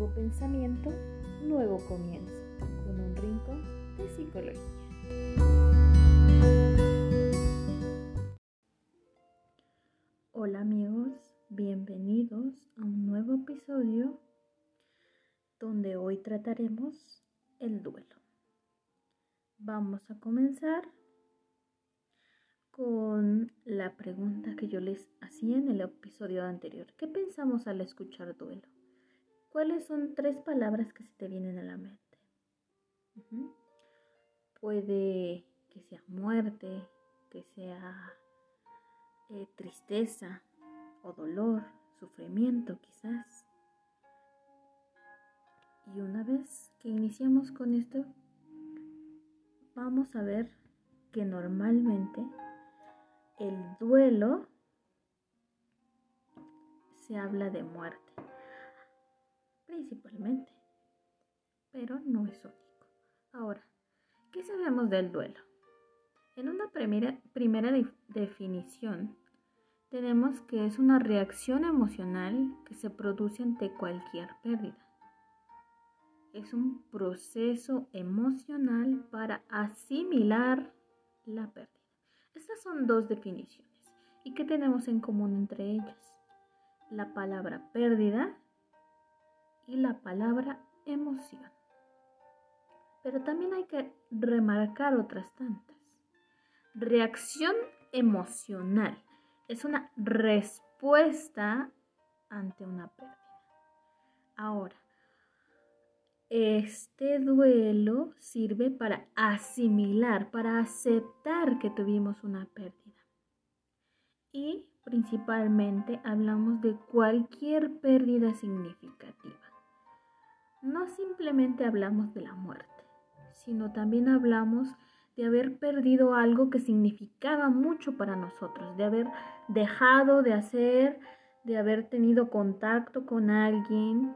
Nuevo pensamiento, nuevo comienzo, con un rincón de psicología. Hola amigos, bienvenidos a un nuevo episodio donde hoy trataremos el duelo. Vamos a comenzar con la pregunta que yo les hacía en el episodio anterior. ¿Qué pensamos al escuchar duelo? ¿Cuáles son tres palabras que se te vienen a la mente? Puede que sea muerte, que sea eh, tristeza o dolor, sufrimiento quizás. Y una vez que iniciamos con esto, vamos a ver que normalmente el duelo se habla de muerte, principalmente, pero no es único. Ahora, ¿qué sabemos del duelo? En una primera, definición, tenemos que es una reacción emocional que se produce ante cualquier pérdida. Es un proceso emocional para asimilar la pérdida. Estas son dos definiciones. ¿Y qué tenemos en común entre ellas? La palabra pérdida y la palabra emoción. Pero también hay que remarcar otras tantas. Reacción emocional es una respuesta ante una pérdida. Ahora, este duelo sirve para asimilar, para aceptar que tuvimos una pérdida. Y principalmente hablamos de cualquier pérdida significativa. No simplemente hablamos de la muerte, sino también hablamos de haber perdido algo que significaba mucho para nosotros, de haber dejado de hacer, de haber tenido contacto con alguien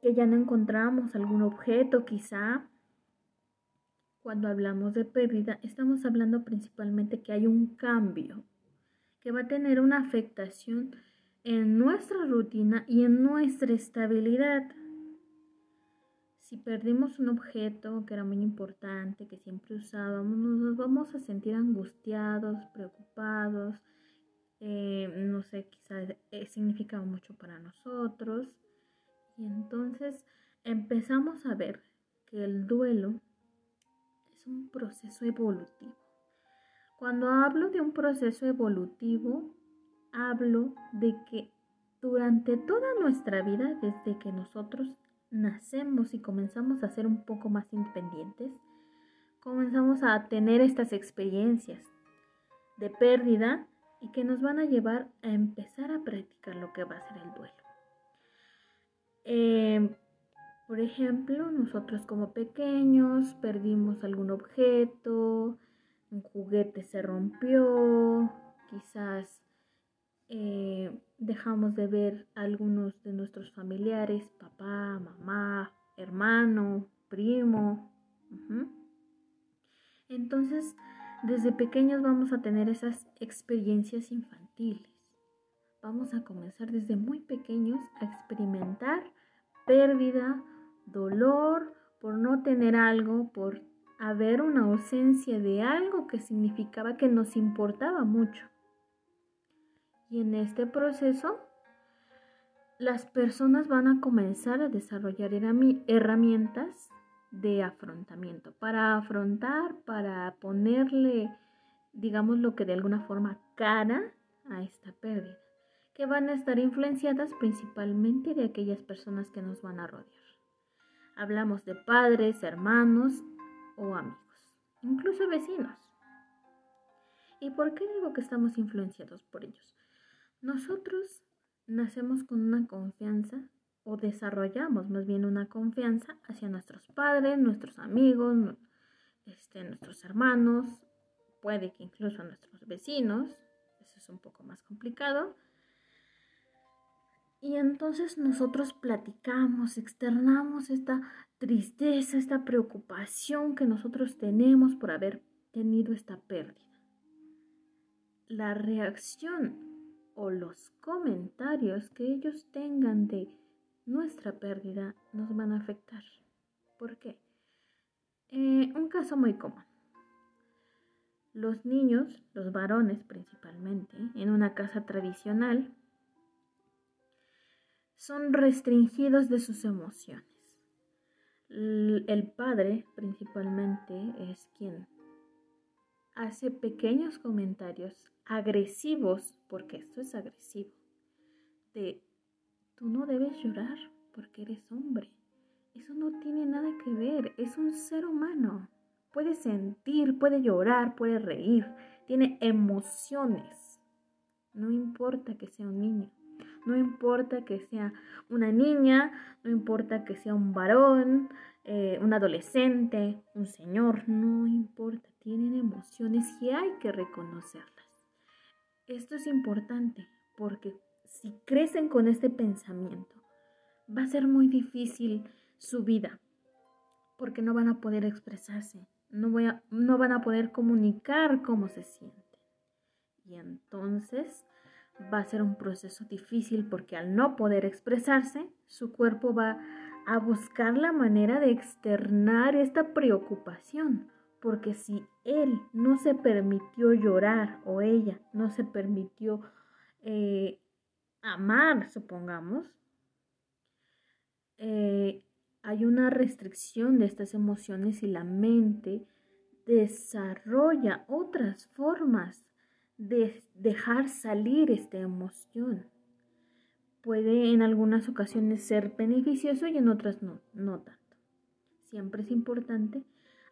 que ya no encontramos algún objeto quizá. Cuando hablamos de pérdida, estamos hablando principalmente que hay un cambio que va a tener una afectación en nuestra rutina y en nuestra estabilidad. Si perdimos un objeto que era muy importante, que siempre usábamos, nos vamos a sentir angustiados, preocupados, eh, no sé, quizás eh, significaba mucho para nosotros. Y entonces empezamos a ver que el duelo es un proceso evolutivo. Cuando hablo de un proceso evolutivo, hablo de que durante toda nuestra vida, desde que nosotros nacemos y comenzamos a ser un poco más independientes, comenzamos a tener estas experiencias de pérdida y que nos van a llevar a empezar a practicar lo que va a ser el duelo. Em, por ejemplo, nosotros como pequeños perdimos algún objeto, un juguete se rompió, quizás eh, dejamos de ver a algunos de nuestros familiares, papá, mamá, hermano, primo. Entonces, desde pequeños vamos a tener esas experiencias infantiles vamos a comenzar desde muy pequeños a experimentar pérdida, dolor por no tener algo, por haber una ausencia de algo que significaba que nos importaba mucho. Y en este proceso, las personas van a comenzar a desarrollar herramientas de afrontamiento, para afrontar, para ponerle, digamos, lo que de alguna forma cara a esta pérdida que van a estar influenciadas principalmente de aquellas personas que nos van a rodear. Hablamos de padres, hermanos o amigos, incluso vecinos. ¿Y por qué digo que estamos influenciados por ellos? Nosotros nacemos con una confianza o desarrollamos más bien una confianza hacia nuestros padres, nuestros amigos, este, nuestros hermanos, puede que incluso a nuestros vecinos, eso es un poco más complicado, y entonces nosotros platicamos, externamos esta tristeza, esta preocupación que nosotros tenemos por haber tenido esta pérdida. La reacción o los comentarios que ellos tengan de nuestra pérdida nos van a afectar. ¿Por qué? Eh, un caso muy común. Los niños, los varones principalmente, en una casa tradicional, son restringidos de sus emociones. El padre principalmente es quien hace pequeños comentarios agresivos, porque esto es agresivo, de tú no debes llorar porque eres hombre. Eso no tiene nada que ver, es un ser humano. Puede sentir, puede llorar, puede reír, tiene emociones. No importa que sea un niño, no importa que sea una niña, no importa que sea un varón, eh, un adolescente, un señor, no importa, tienen emociones y hay que reconocerlas. Esto es importante porque si crecen con este pensamiento, va a ser muy difícil su vida porque no van a poder expresarse, no, no van a poder comunicar cómo se sienten. Y entonces va a ser un proceso difícil porque al no poder expresarse, su cuerpo va a buscar la manera de externar esta preocupación. Porque si él no se permitió llorar o ella no se permitió eh, amar, supongamos, eh, hay una restricción de estas emociones y la mente desarrolla otras formas de dejar salir esta emoción. Puede en algunas ocasiones ser beneficioso y en otras no, no tanto. Siempre es importante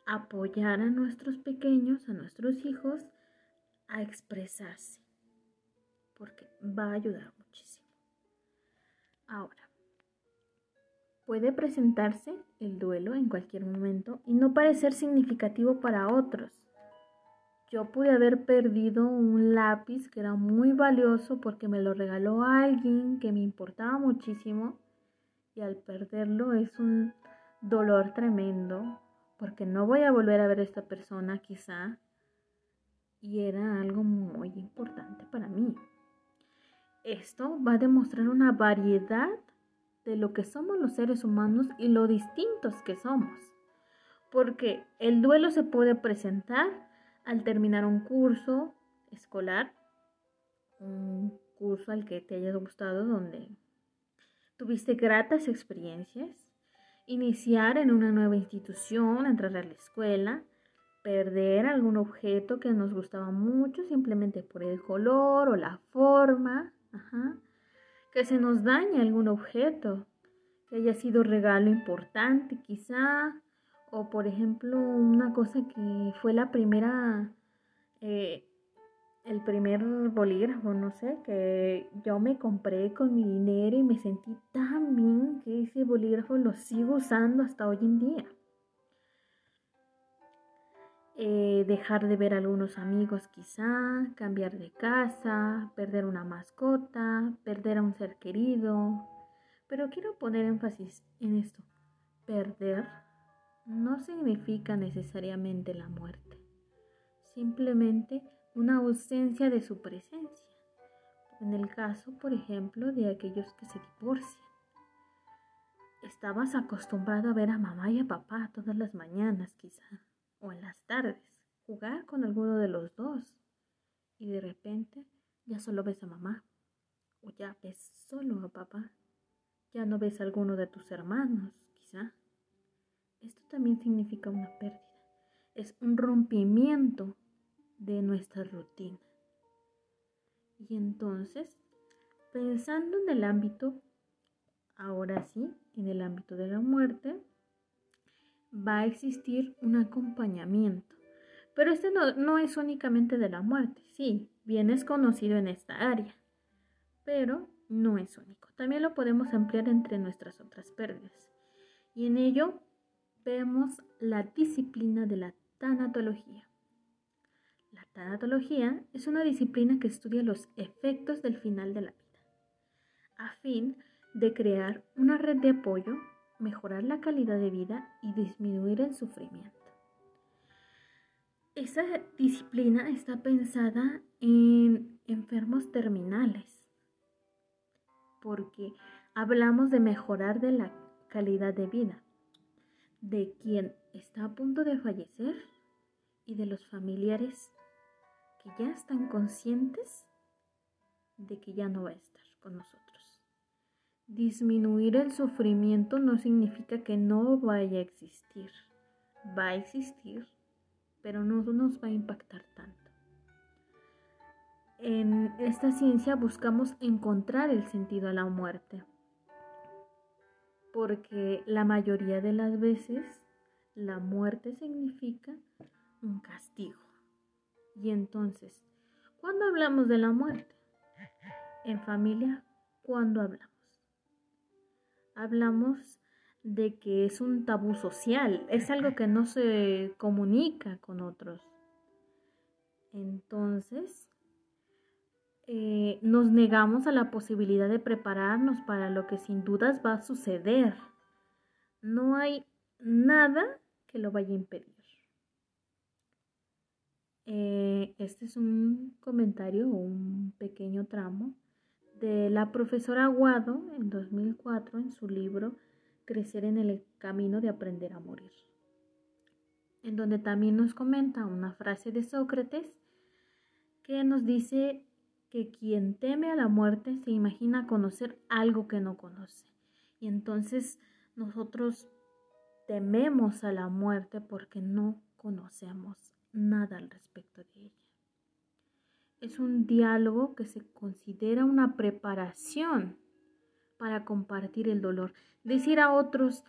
apoyar a nuestros pequeños, a nuestros hijos, a expresarse, porque va a ayudar muchísimo. Ahora, puede presentarse el duelo en cualquier momento y no parecer significativo para otros. Yo pude haber perdido un lápiz que era muy valioso porque me lo regaló alguien que me importaba muchísimo y al perderlo es un dolor tremendo porque no voy a volver a ver a esta persona quizá y era algo muy importante para mí. Esto va a demostrar una variedad de lo que somos los seres humanos y lo distintos que somos. Porque el duelo se puede presentar al terminar un curso escolar, un curso al que te haya gustado, donde tuviste gratas experiencias, iniciar en una nueva institución, entrar a la escuela, perder algún objeto que nos gustaba mucho simplemente por el color o la forma, que se nos dañe algún objeto, que haya sido regalo importante quizá, o por ejemplo, una cosa que fue la primera, eh, el primer bolígrafo, no sé, que yo me compré con mi dinero y me sentí tan bien que ese bolígrafo lo sigo usando hasta hoy en día. Eh, dejar de ver a algunos amigos quizá, cambiar de casa, perder una mascota, perder a un ser querido. Pero quiero poner énfasis en esto. Perder no significa necesariamente la muerte, simplemente una ausencia de su presencia. En el caso, por ejemplo, de aquellos que se divorcian. Estabas acostumbrado a ver a mamá y a papá todas las mañanas, quizá, o en las tardes, jugar con alguno de los dos, y de repente ya solo ves a mamá, o ya ves solo a papá, ya no ves a alguno de tus hermanos, quizá. Esto también significa una pérdida. Es un rompimiento de nuestra rutina. Y entonces, pensando en el ámbito, ahora sí, en el ámbito de la muerte, va a existir un acompañamiento. Pero este no, no es únicamente de la muerte, sí, bien es conocido en esta área, pero no es único. También lo podemos ampliar entre nuestras otras pérdidas. Y en ello vemos la disciplina de la tanatología. La tanatología es una disciplina que estudia los efectos del final de la vida, a fin de crear una red de apoyo, mejorar la calidad de vida y disminuir el sufrimiento. Esa disciplina está pensada en enfermos terminales, porque hablamos de mejorar de la calidad de vida de quien está a punto de fallecer y de los familiares ya están conscientes de que ya no va a estar con nosotros. Disminuir el sufrimiento no significa que no vaya a existir. Va a existir, pero no nos va a impactar tanto. En esta ciencia buscamos encontrar el sentido a la muerte, porque la mayoría de las veces la muerte significa un castigo. Y entonces, ¿cuándo hablamos de la muerte? En familia, ¿cuándo hablamos? Hablamos de que es un tabú social, es algo que no se comunica con otros. Entonces, eh, nos negamos a la posibilidad de prepararnos para lo que sin dudas va a suceder. No hay nada que lo vaya a impedir. Eh, este es un comentario, un pequeño tramo de la profesora Aguado en 2004 en su libro Crecer en el camino de aprender a morir, en donde también nos comenta una frase de Sócrates que nos dice que quien teme a la muerte se imagina conocer algo que no conoce. Y entonces nosotros tememos a la muerte porque no conocemos nada al respecto de ella es un diálogo que se considera una preparación para compartir el dolor. Decir a otros,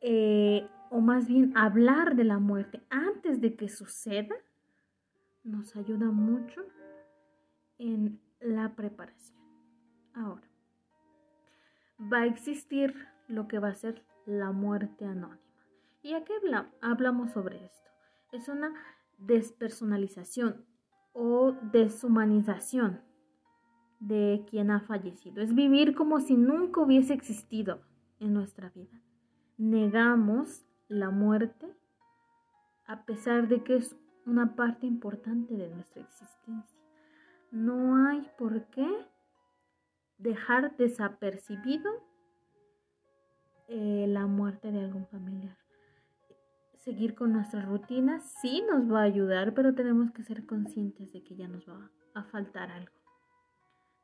eh, o más bien hablar de la muerte antes de que suceda, nos ayuda mucho en la preparación. Ahora, va a existir lo que va a ser la muerte anónima. ¿Y a qué hablamos sobre esto? Es una despersonalización, o deshumanización de quien ha fallecido. Es vivir como si nunca hubiese existido en nuestra vida. Negamos la muerte a pesar de que es una parte importante de nuestra existencia. No hay por qué dejar desapercibido eh, la muerte de algún familiar seguir con nuestras rutinas sí nos va a ayudar, pero tenemos que ser conscientes de que ya nos va a faltar algo.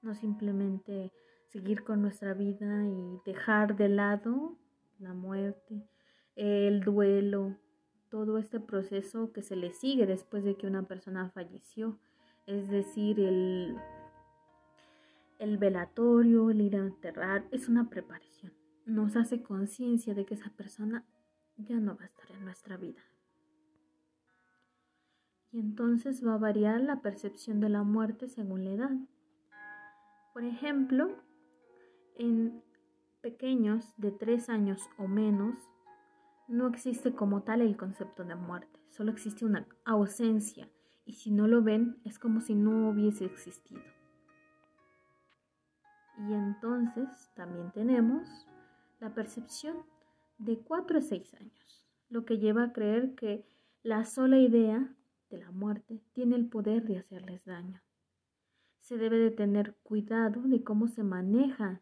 No simplemente seguir con nuestra vida y dejar de lado la muerte, el duelo, todo este proceso que se le sigue después de que una persona falleció, es decir, el, el velatorio, el ir a enterrar, es una preparación. Nos hace conciencia de que esa persona ya no va a estar en nuestra vida. Y entonces va a variar la percepción de la muerte según la edad. Por ejemplo, en pequeños de tres años o menos, no existe como tal el concepto de muerte, solo existe una ausencia y si no lo ven es como si no hubiese existido. Y entonces también tenemos la percepción de 4 a 6 años, lo que lleva a creer que la sola idea de la muerte tiene el poder de hacerles daño. Se debe de tener cuidado de cómo se maneja,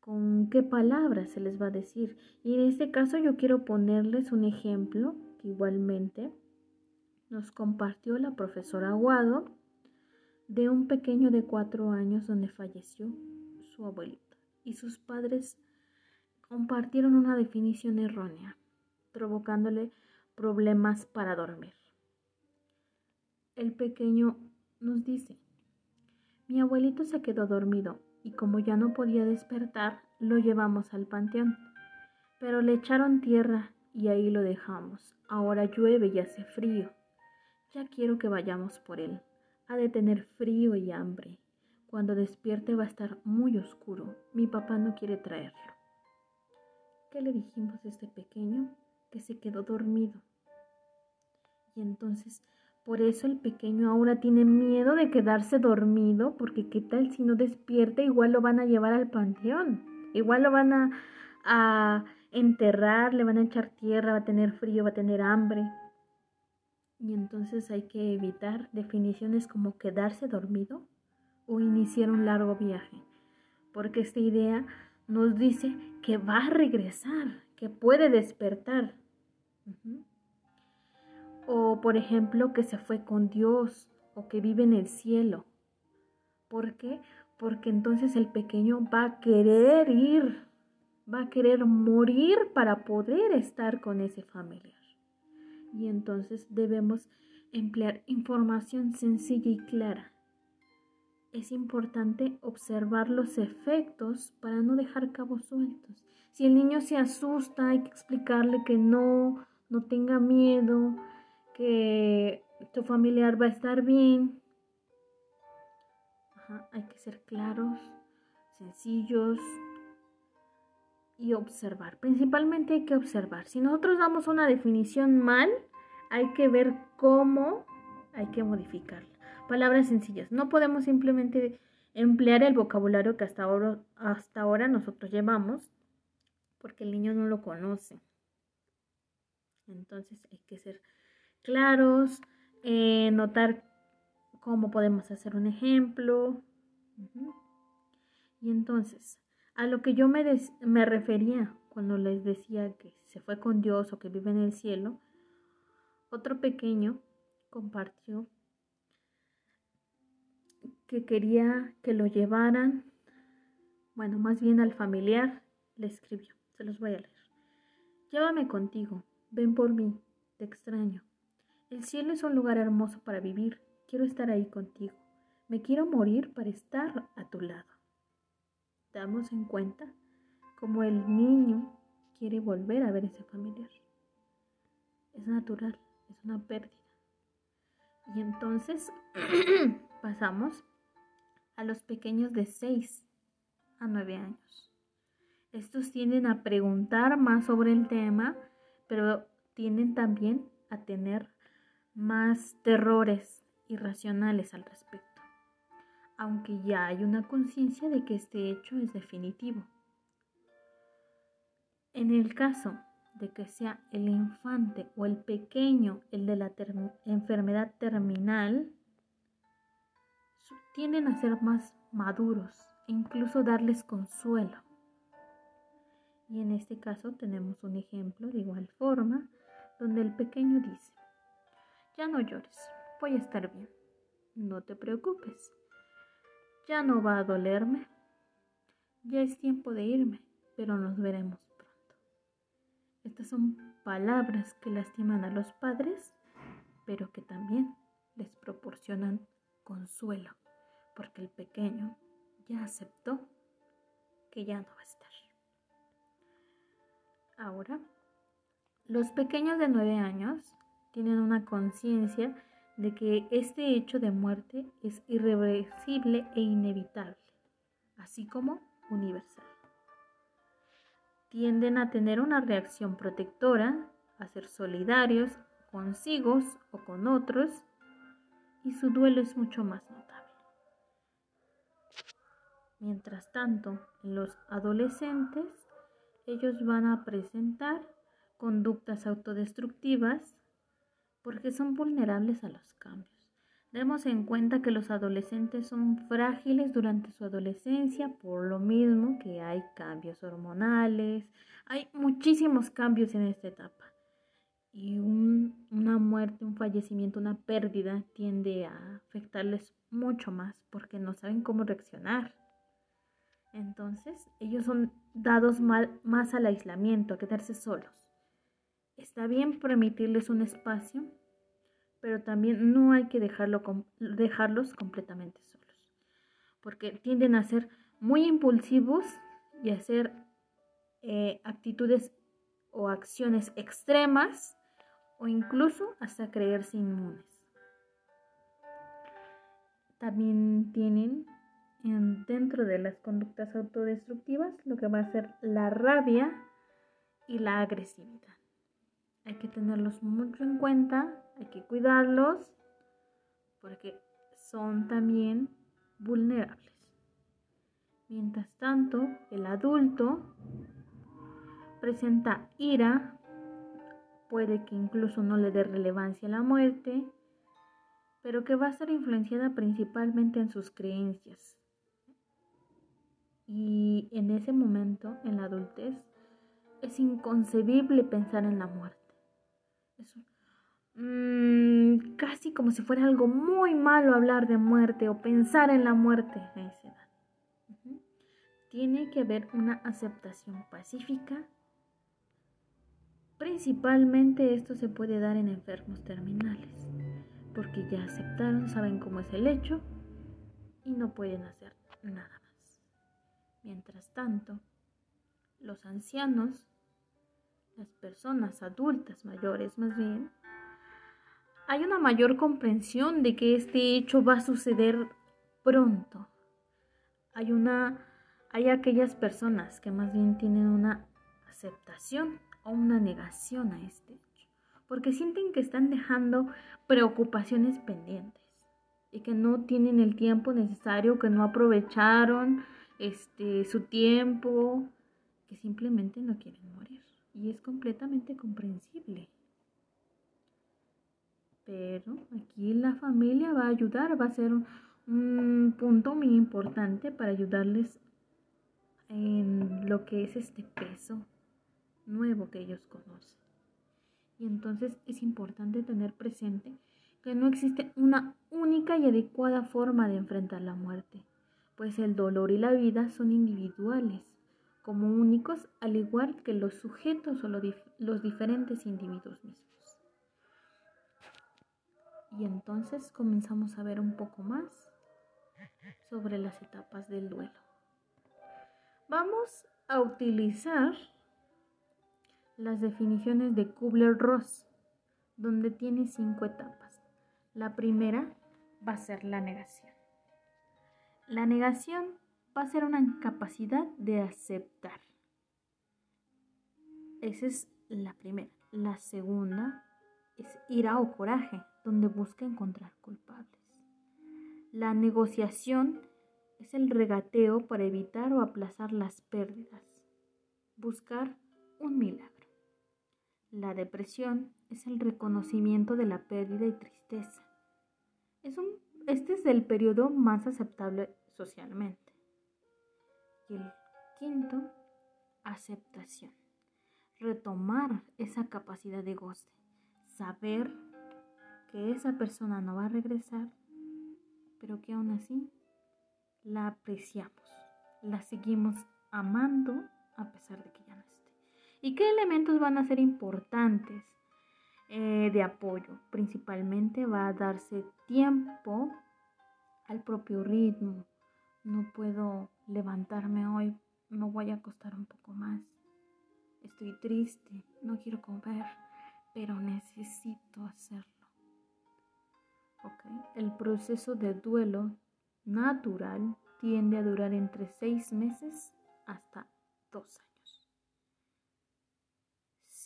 con qué palabras se les va a decir. Y en este caso yo quiero ponerles un ejemplo que igualmente nos compartió la profesora Aguado de un pequeño de cuatro años donde falleció su abuelito y sus padres compartieron una definición errónea, provocándole problemas para dormir. El pequeño nos dice, mi abuelito se quedó dormido y como ya no podía despertar, lo llevamos al panteón, pero le echaron tierra y ahí lo dejamos. Ahora llueve y hace frío. Ya quiero que vayamos por él. Ha de tener frío y hambre. Cuando despierte va a estar muy oscuro. Mi papá no quiere traerlo. ¿Qué le dijimos a este pequeño? Que se quedó dormido. Y entonces, por eso el pequeño ahora tiene miedo de quedarse dormido, porque qué tal si no despierta, igual lo van a llevar al panteón, igual lo van a, a enterrar, le van a echar tierra, va a tener frío, va a tener hambre. Y entonces hay que evitar definiciones como quedarse dormido o iniciar un largo viaje, porque esta idea nos dice que va a regresar, que puede despertar. O por ejemplo, que se fue con Dios o que vive en el cielo. ¿Por qué? Porque entonces el pequeño va a querer ir, va a querer morir para poder estar con ese familiar. Y entonces debemos emplear información sencilla y clara. Es importante observar los efectos para no dejar cabos sueltos. Si el niño se asusta, hay que explicarle que no, no tenga miedo, que tu familiar va a estar bien. hay que ser claros, sencillos y observar. Principalmente hay que observar. Si nosotros damos una definición mal, hay que ver cómo hay que modificarla. Palabras sencillas. No podemos simplemente emplear el vocabulario que hasta ahora, hasta ahora nosotros llevamos porque el niño no lo conoce. Entonces hay que ser claros, eh, notar cómo podemos hacer un ejemplo. Y entonces, a lo que yo me, me refería cuando les decía que se fue con Dios o que vive en el cielo, otro pequeño compartió que quería que lo llevaran, bueno, más bien al familiar, le escribió, se los voy a leer. Llévame contigo, ven por mí, te extraño. El cielo es un lugar hermoso para vivir. Quiero estar ahí contigo. Me quiero morir para estar a tu lado. Damos en cuenta cómo el niño quiere volver a ver a ese familiar. Es natural, es una pérdida. Y entonces pasamos a los pequeños de 6 a 9 años. Estos tienden a preguntar más sobre el tema, pero tienden también a tener más terrores irracionales al respecto, aunque ya hay una conciencia de que este hecho es definitivo. En el caso de que sea el infante o el pequeño el de la enfermedad terminal, tienden a ser más maduros e incluso darles consuelo. Y en este caso tenemos un ejemplo de igual forma donde el pequeño dice, ya no llores, voy a estar bien. No te preocupes. Ya no va a dolerme. Ya es tiempo de irme, pero nos veremos pronto. Estas son palabras que lastiman a los padres, pero que también les proporcionan consuelo, porque el pequeño ya aceptó que ya no va a estar. Ahora, los pequeños de nueve años tienen una conciencia de que este hecho de muerte es irreversible e inevitable, así como universal. Tienden a tener una reacción protectora, a ser solidarios consigo o con otros, y su duelo es mucho más notable. Mientras tanto, en los adolescentes, ellos van a presentar conductas autodestructivas porque son vulnerables a los cambios. Demos en cuenta que los adolescentes son frágiles durante su adolescencia, por lo mismo que hay cambios hormonales, hay muchísimos cambios en esta etapa. Y una muerte, un fallecimiento, una pérdida tiende a afectarles mucho más porque no saben cómo reaccionar. Entonces, ellos son dados más al aislamiento, a quedarse solos. Está bien permitirles un espacio, pero también no hay que dejarlo, dejarlos completamente solos, porque tienden a ser muy impulsivos y a hacer eh, actitudes o acciones extremas o incluso hasta creerse inmunes. También tienen dentro de las conductas autodestructivas lo que va a ser la rabia y la agresividad. Hay que tenerlos mucho en cuenta, hay que cuidarlos porque son también vulnerables. Mientras tanto, el adulto presenta ira, puede que incluso no le dé relevancia a la muerte, pero que va a ser influenciada principalmente en sus creencias. Y en ese momento, en la adultez, es inconcebible pensar en la muerte. Es mm, casi como si fuera algo muy malo hablar de muerte o pensar en la muerte a esa edad. Tiene que haber una aceptación pacífica. Principalmente esto se puede dar en enfermos terminales, porque ya aceptaron, saben cómo es el hecho y no pueden hacer nada más. Mientras tanto, los ancianos las personas adultas mayores más bien, hay una mayor comprensión de que este hecho va a suceder pronto. Hay una hay aquellas personas que más bien tienen una aceptación o una negación a este hecho, porque sienten que están dejando preocupaciones pendientes y que no tienen el tiempo necesario, que no aprovecharon este su tiempo, que simplemente no quieren morir y es completamente comprensible. Pero aquí la familia va a ayudar, va a ser un, punto muy importante para ayudarles en lo que es este peso nuevo que ellos conocen. Y entonces es importante tener presente que no existe una única y adecuada forma de enfrentar la muerte, pues el dolor y la vida son individuales como únicos, al igual que los sujetos o los diferentes individuos mismos. Y entonces comenzamos a ver un poco más sobre las etapas del duelo. Vamos a utilizar las definiciones de Kubler-Ross, donde tiene cinco etapas. La primera va a ser la negación. La negación va a ser una incapacidad de aceptar. Esa es la primera. La segunda es ira o coraje, donde busca encontrar culpables. La negociación es el regateo para evitar o aplazar las pérdidas. Buscar un milagro. La depresión es el reconocimiento de la pérdida y tristeza. Es un, este es el periodo más aceptable socialmente. Y el quinto, aceptación. Retomar esa capacidad de goce. Saber que esa persona no va a regresar, pero que aún así la apreciamos, la seguimos amando a pesar de que ya no. ¿Y qué elementos van a ser importantes eh, de apoyo? Principalmente va a darse tiempo al propio ritmo. No puedo levantarme hoy, me voy a acostar un poco más. Estoy triste, no quiero comer, pero necesito hacerlo. El proceso de duelo natural tiende a durar entre seis meses hasta dos años.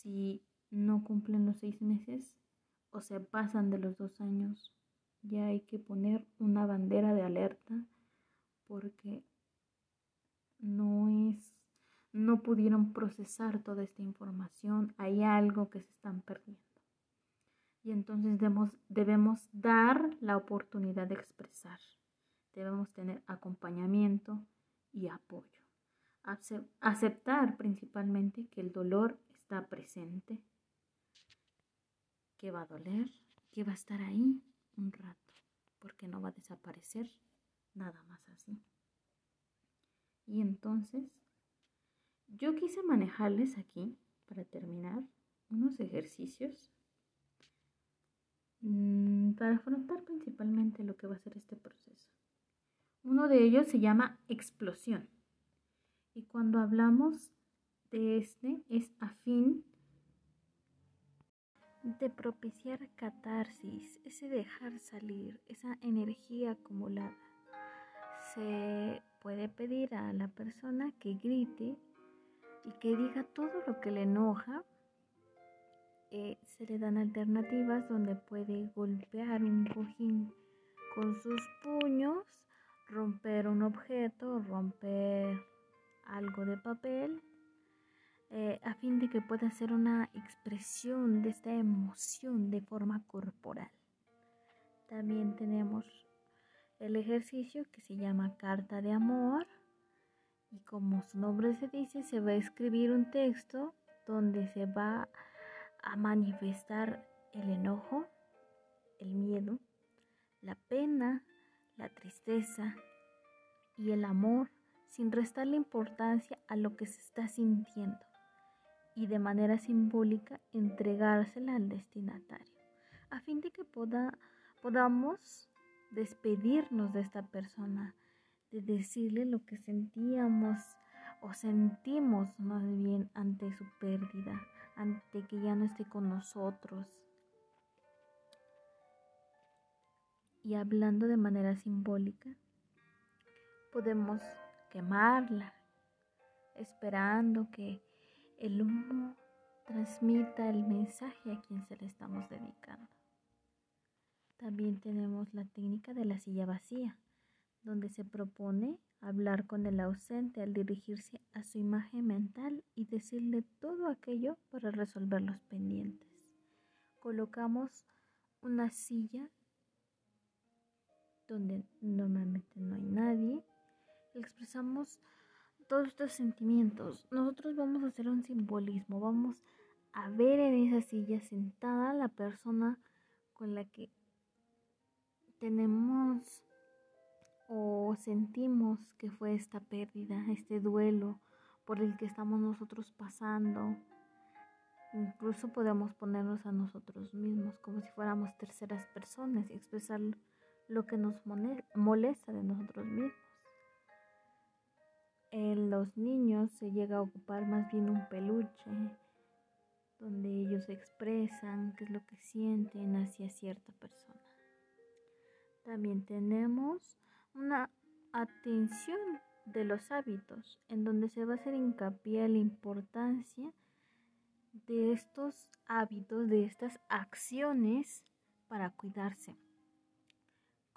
Si no cumplen los seis meses o se pasan de los dos años, ya hay que poner una bandera de alerta porque no es, no pudieron procesar toda esta información, hay algo que se están perdiendo. Y entonces debemos, debemos dar la oportunidad de expresar, debemos tener acompañamiento y apoyo. Aceptar principalmente que el dolor está presente, que va a doler, que va a estar ahí un rato, porque no va a desaparecer nada más así. Y entonces, yo quise manejarles aquí, para terminar, unos ejercicios mm, para afrontar principalmente lo que va a ser este proceso. Uno de ellos se llama explosión. Y cuando hablamos de este, es a fin de propiciar catarsis, ese dejar salir, esa energía acumulada. Se puede pedir a la persona que grite y que diga todo lo que le enoja. Eh, se le dan alternativas donde puede golpear un cojín con sus puños, romper un objeto, romper algo de papel, eh, a fin de que pueda hacer una expresión de esta emoción de forma corporal. También tenemos el ejercicio que se llama carta de amor Y como su nombre se dice, se va a escribir un texto donde se va a manifestar el enojo, el miedo, la pena, la tristeza y el amor sin restarle importancia a lo que se está sintiendo y de manera simbólica entregársela al destinatario, a fin de que podamos despedirnos de esta persona, de decirle lo que sentíamos o sentimos más bien ante su pérdida, ante que ya no esté con nosotros. Y hablando de manera simbólica, podemos quemarla, esperando que el humo transmita el mensaje a quien se le estamos dedicando. También tenemos la técnica de la silla vacía, donde se propone hablar con el ausente al dirigirse a su imagen mental y decirle todo aquello para resolver los pendientes. Colocamos una silla donde normalmente no hay nadie. Expresamos todos estos sentimientos. Nosotros vamos a hacer un simbolismo. Vamos a ver en esa silla sentada la persona con la que tenemos o sentimos que fue esta pérdida, este duelo por el que estamos nosotros pasando. Incluso podemos ponernos a nosotros mismos como si fuéramos terceras personas y expresar lo que nos molesta de nosotros mismos. En los niños se llega a ocupar más bien un peluche donde ellos expresan qué es lo que sienten hacia cierta persona. También tenemos una atención de los hábitos, en donde se va a hacer hincapié la importancia de estos hábitos, de estas acciones para cuidarse.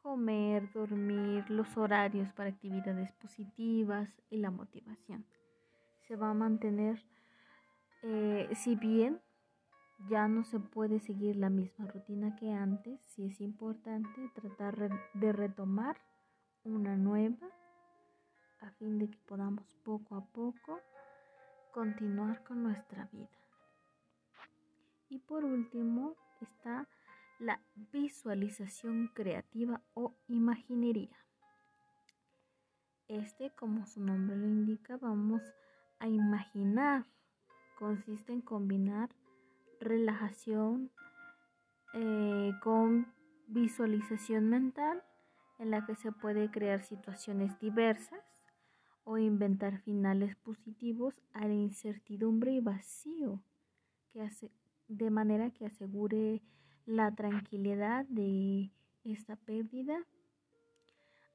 Comer, dormir, los horarios para actividades positivas y la motivación. Se va a mantener, eh, si bien ya no se puede seguir la misma rutina que antes, sí es importante tratar de retomar una nueva a fin de que podamos poco a poco continuar con nuestra vida. Y por último está la visualización creativa o imaginería. Este, como su nombre lo indica, vamos a imaginar. Consiste en combinar relajación eh, con visualización mental en la que se puede crear situaciones diversas o inventar finales positivos a la incertidumbre y vacío, que hace, de manera que asegure la tranquilidad de esta pérdida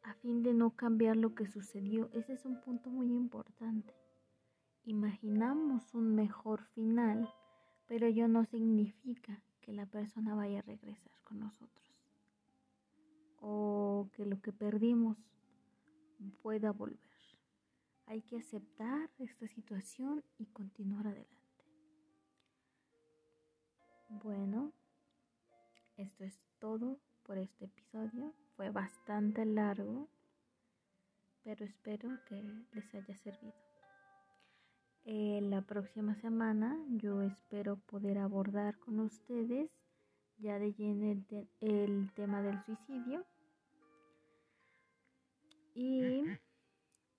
a fin de no cambiar lo que sucedió. Ese es un punto muy importante. Imaginamos un mejor final, pero ello no significa que la persona vaya a regresar con nosotros o que lo que perdimos pueda volver. Hay que aceptar esta situación y continuar adelante. Bueno, esto es todo por este episodio. Fue bastante largo, pero espero que les haya servido. Eh, la próxima semana yo espero poder abordar con ustedes ya de lleno el tema del suicidio y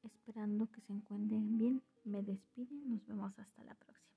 esperando que se encuentren bien, me despido. Nos vemos hasta la próxima.